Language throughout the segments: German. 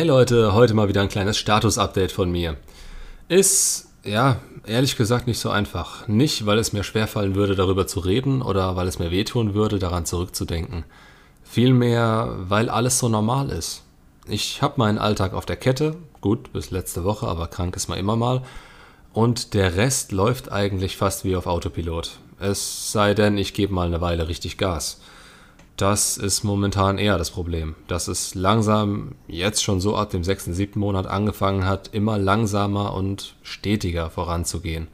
Hey Leute, heute mal wieder ein kleines Status-Update von mir. Ist, ja, ehrlich gesagt nicht so einfach. Nicht, weil es mir schwerfallen würde, darüber zu reden oder weil es mir wehtun würde, daran zurückzudenken. Vielmehr, weil alles so normal ist. Ich habe meinen Alltag auf der Kette, gut, bis letzte Woche, aber krank ist man immer mal. Und der Rest läuft eigentlich fast wie auf Autopilot. Es sei denn, ich gebe mal eine Weile richtig Gas. Das ist momentan eher das Problem, dass es langsam jetzt schon so ab dem sechsten, siebten Monat angefangen hat, immer langsamer und stetiger voranzugehen.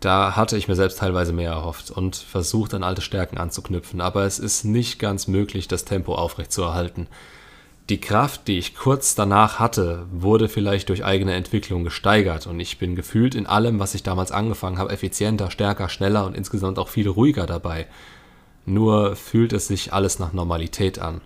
Da hatte ich mir selbst teilweise mehr erhofft und versucht an alte Stärken anzuknüpfen, aber es ist nicht ganz möglich, das Tempo aufrechtzuerhalten. Die Kraft, die ich kurz danach hatte, wurde vielleicht durch eigene Entwicklung gesteigert und ich bin gefühlt in allem, was ich damals angefangen habe, effizienter, stärker, schneller und insgesamt auch viel ruhiger dabei nur fühlt es sich alles nach Normalität an.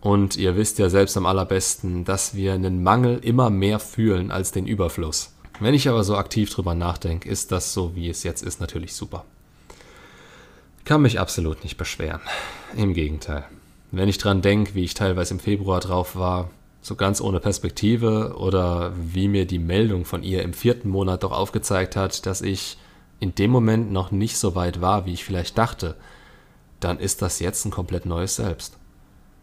Und ihr wisst ja selbst am allerbesten, dass wir einen Mangel immer mehr fühlen als den Überfluss. Wenn ich aber so aktiv drüber nachdenke, ist das so, wie es jetzt ist, natürlich super. Kann mich absolut nicht beschweren. Im Gegenteil. Wenn ich dran denke, wie ich teilweise im Februar drauf war, so ganz ohne Perspektive, oder wie mir die Meldung von ihr im vierten Monat doch aufgezeigt hat, dass ich in dem Moment noch nicht so weit war, wie ich vielleicht dachte, dann ist das jetzt ein komplett neues Selbst.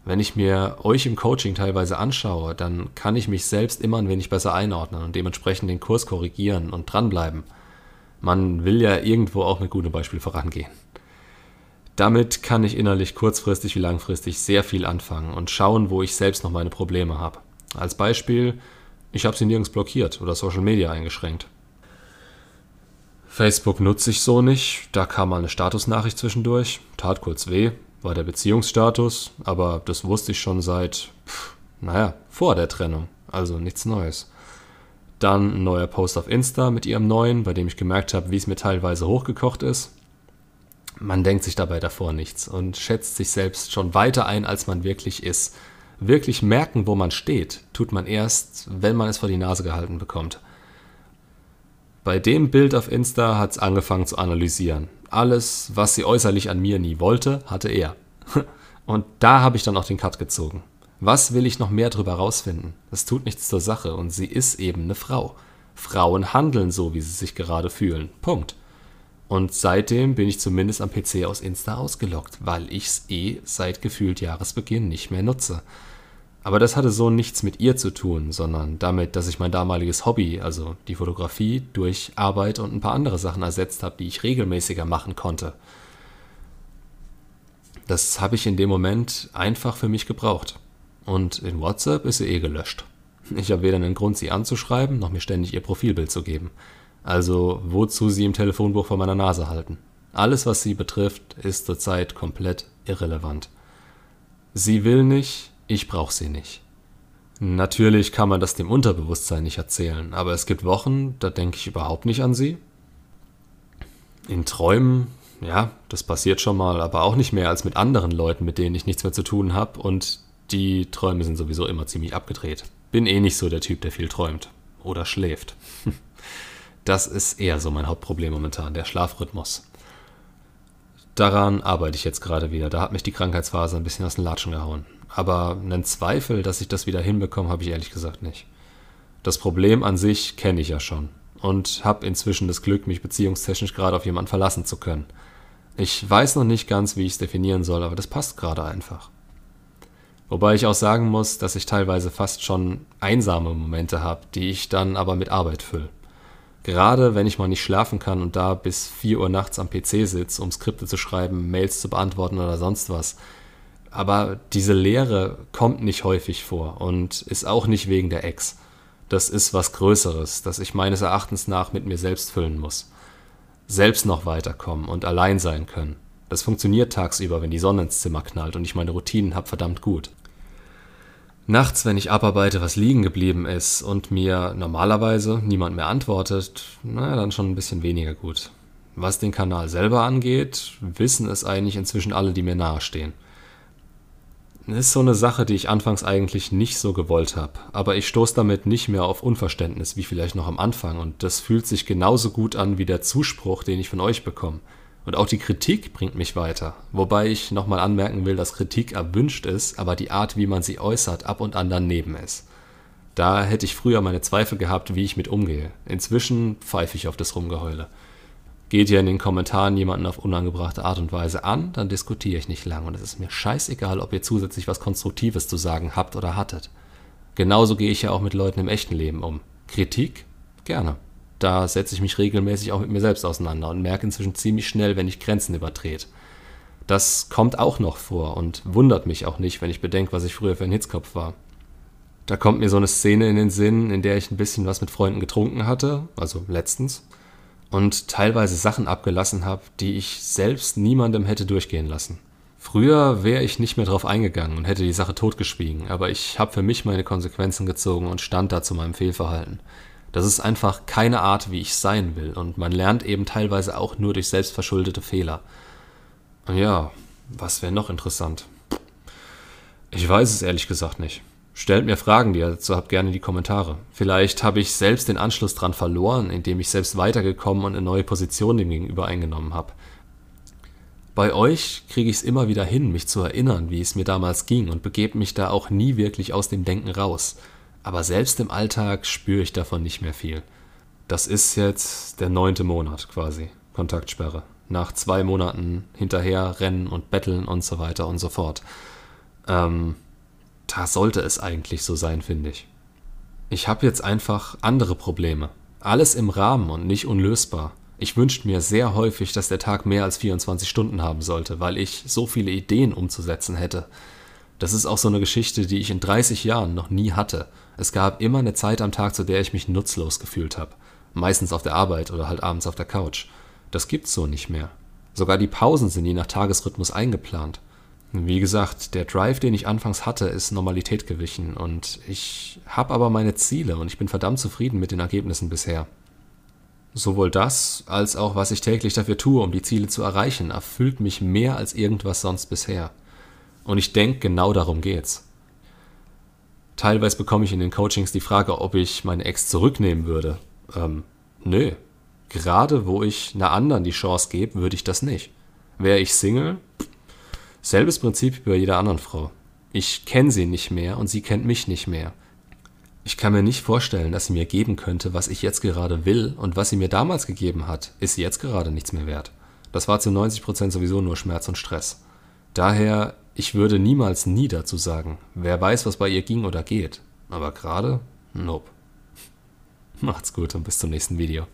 Wenn ich mir euch im Coaching teilweise anschaue, dann kann ich mich selbst immer ein wenig besser einordnen und dementsprechend den Kurs korrigieren und dranbleiben. Man will ja irgendwo auch mit gutem Beispiel vorangehen. Damit kann ich innerlich kurzfristig wie langfristig sehr viel anfangen und schauen, wo ich selbst noch meine Probleme habe. Als Beispiel, ich habe sie nirgends blockiert oder Social Media eingeschränkt. Facebook nutze ich so nicht. Da kam mal eine Statusnachricht zwischendurch. Tat kurz weh, war der Beziehungsstatus, aber das wusste ich schon seit, pff, naja, vor der Trennung. Also nichts Neues. Dann ein neuer Post auf Insta mit ihrem neuen, bei dem ich gemerkt habe, wie es mir teilweise hochgekocht ist. Man denkt sich dabei davor nichts und schätzt sich selbst schon weiter ein, als man wirklich ist. Wirklich merken, wo man steht, tut man erst, wenn man es vor die Nase gehalten bekommt. Bei dem Bild auf Insta hat es angefangen zu analysieren. Alles, was sie äußerlich an mir nie wollte, hatte er. Und da habe ich dann auch den Cut gezogen. Was will ich noch mehr drüber rausfinden? Das tut nichts zur Sache und sie ist eben eine Frau. Frauen handeln so, wie sie sich gerade fühlen. Punkt. Und seitdem bin ich zumindest am PC aus Insta ausgelockt, weil ich's eh seit gefühlt Jahresbeginn nicht mehr nutze. Aber das hatte so nichts mit ihr zu tun, sondern damit, dass ich mein damaliges Hobby, also die Fotografie, durch Arbeit und ein paar andere Sachen ersetzt habe, die ich regelmäßiger machen konnte. Das habe ich in dem Moment einfach für mich gebraucht. Und in WhatsApp ist sie eh gelöscht. Ich habe weder einen Grund, sie anzuschreiben, noch mir ständig ihr Profilbild zu geben. Also wozu sie im Telefonbuch vor meiner Nase halten. Alles, was sie betrifft, ist zurzeit komplett irrelevant. Sie will nicht, ich brauche sie nicht. Natürlich kann man das dem Unterbewusstsein nicht erzählen, aber es gibt Wochen, da denke ich überhaupt nicht an sie. In Träumen, ja, das passiert schon mal, aber auch nicht mehr als mit anderen Leuten, mit denen ich nichts mehr zu tun habe und die Träume sind sowieso immer ziemlich abgedreht. Bin eh nicht so der Typ, der viel träumt oder schläft. Das ist eher so mein Hauptproblem momentan, der Schlafrhythmus. Daran arbeite ich jetzt gerade wieder. Da hat mich die Krankheitsphase ein bisschen aus den Latschen gehauen. Aber einen Zweifel, dass ich das wieder hinbekomme, habe ich ehrlich gesagt nicht. Das Problem an sich kenne ich ja schon und habe inzwischen das Glück, mich beziehungstechnisch gerade auf jemanden verlassen zu können. Ich weiß noch nicht ganz, wie ich es definieren soll, aber das passt gerade einfach. Wobei ich auch sagen muss, dass ich teilweise fast schon einsame Momente habe, die ich dann aber mit Arbeit fülle. Gerade wenn ich mal nicht schlafen kann und da bis 4 Uhr nachts am PC sitze, um Skripte zu schreiben, Mails zu beantworten oder sonst was, aber diese Leere kommt nicht häufig vor und ist auch nicht wegen der Ex. Das ist was Größeres, das ich meines Erachtens nach mit mir selbst füllen muss. Selbst noch weiterkommen und allein sein können. Das funktioniert tagsüber, wenn die Sonne ins Zimmer knallt und ich meine Routinen habe verdammt gut. Nachts, wenn ich abarbeite, was liegen geblieben ist und mir normalerweise niemand mehr antwortet, naja, dann schon ein bisschen weniger gut. Was den Kanal selber angeht, wissen es eigentlich inzwischen alle, die mir nahestehen. Ist so eine Sache, die ich anfangs eigentlich nicht so gewollt habe, aber ich stoße damit nicht mehr auf Unverständnis wie vielleicht noch am Anfang und das fühlt sich genauso gut an wie der Zuspruch, den ich von euch bekomme. Und auch die Kritik bringt mich weiter. Wobei ich nochmal anmerken will, dass Kritik erwünscht ist, aber die Art, wie man sie äußert, ab und an daneben ist. Da hätte ich früher meine Zweifel gehabt, wie ich mit umgehe. Inzwischen pfeife ich auf das Rumgeheule. Geht ihr in den Kommentaren jemanden auf unangebrachte Art und Weise an, dann diskutiere ich nicht lang und es ist mir scheißegal, ob ihr zusätzlich was Konstruktives zu sagen habt oder hattet. Genauso gehe ich ja auch mit Leuten im echten Leben um. Kritik? Gerne. Da setze ich mich regelmäßig auch mit mir selbst auseinander und merke inzwischen ziemlich schnell, wenn ich Grenzen übertrete. Das kommt auch noch vor und wundert mich auch nicht, wenn ich bedenke, was ich früher für ein Hitzkopf war. Da kommt mir so eine Szene in den Sinn, in der ich ein bisschen was mit Freunden getrunken hatte, also letztens, und teilweise Sachen abgelassen habe, die ich selbst niemandem hätte durchgehen lassen. Früher wäre ich nicht mehr drauf eingegangen und hätte die Sache totgeschwiegen, aber ich habe für mich meine Konsequenzen gezogen und stand da zu meinem Fehlverhalten. Das ist einfach keine Art, wie ich sein will, und man lernt eben teilweise auch nur durch selbstverschuldete Fehler. Ja, was wäre noch interessant? Ich weiß es ehrlich gesagt nicht. Stellt mir Fragen, die ihr dazu habt, gerne in die Kommentare. Vielleicht habe ich selbst den Anschluss dran verloren, indem ich selbst weitergekommen und eine neue Position dem gegenüber eingenommen habe. Bei euch kriege ich es immer wieder hin, mich zu erinnern, wie es mir damals ging und begebe mich da auch nie wirklich aus dem Denken raus. Aber selbst im Alltag spüre ich davon nicht mehr viel. Das ist jetzt der neunte Monat quasi, Kontaktsperre. Nach zwei Monaten hinterher rennen und betteln und so weiter und so fort. Ähm, da sollte es eigentlich so sein, finde ich. Ich habe jetzt einfach andere Probleme. Alles im Rahmen und nicht unlösbar. Ich wünschte mir sehr häufig, dass der Tag mehr als 24 Stunden haben sollte, weil ich so viele Ideen umzusetzen hätte. Das ist auch so eine Geschichte, die ich in 30 Jahren noch nie hatte. Es gab immer eine Zeit am Tag, zu der ich mich nutzlos gefühlt habe. Meistens auf der Arbeit oder halt abends auf der Couch. Das gibt's so nicht mehr. Sogar die Pausen sind je nach Tagesrhythmus eingeplant. Wie gesagt, der Drive, den ich anfangs hatte, ist Normalität gewichen und ich habe aber meine Ziele und ich bin verdammt zufrieden mit den Ergebnissen bisher. Sowohl das als auch was ich täglich dafür tue, um die Ziele zu erreichen, erfüllt mich mehr als irgendwas sonst bisher. Und ich denke, genau darum geht's. Teilweise bekomme ich in den Coachings die Frage, ob ich meine Ex zurücknehmen würde. Ähm, nö. Gerade wo ich einer anderen die Chance gebe, würde ich das nicht. Wäre ich Single, Selbes Prinzip wie bei jeder anderen Frau. Ich kenne sie nicht mehr und sie kennt mich nicht mehr. Ich kann mir nicht vorstellen, dass sie mir geben könnte, was ich jetzt gerade will und was sie mir damals gegeben hat, ist jetzt gerade nichts mehr wert. Das war zu 90% sowieso nur Schmerz und Stress. Daher, ich würde niemals nie dazu sagen, wer weiß, was bei ihr ging oder geht. Aber gerade, nope. Macht's gut und bis zum nächsten Video.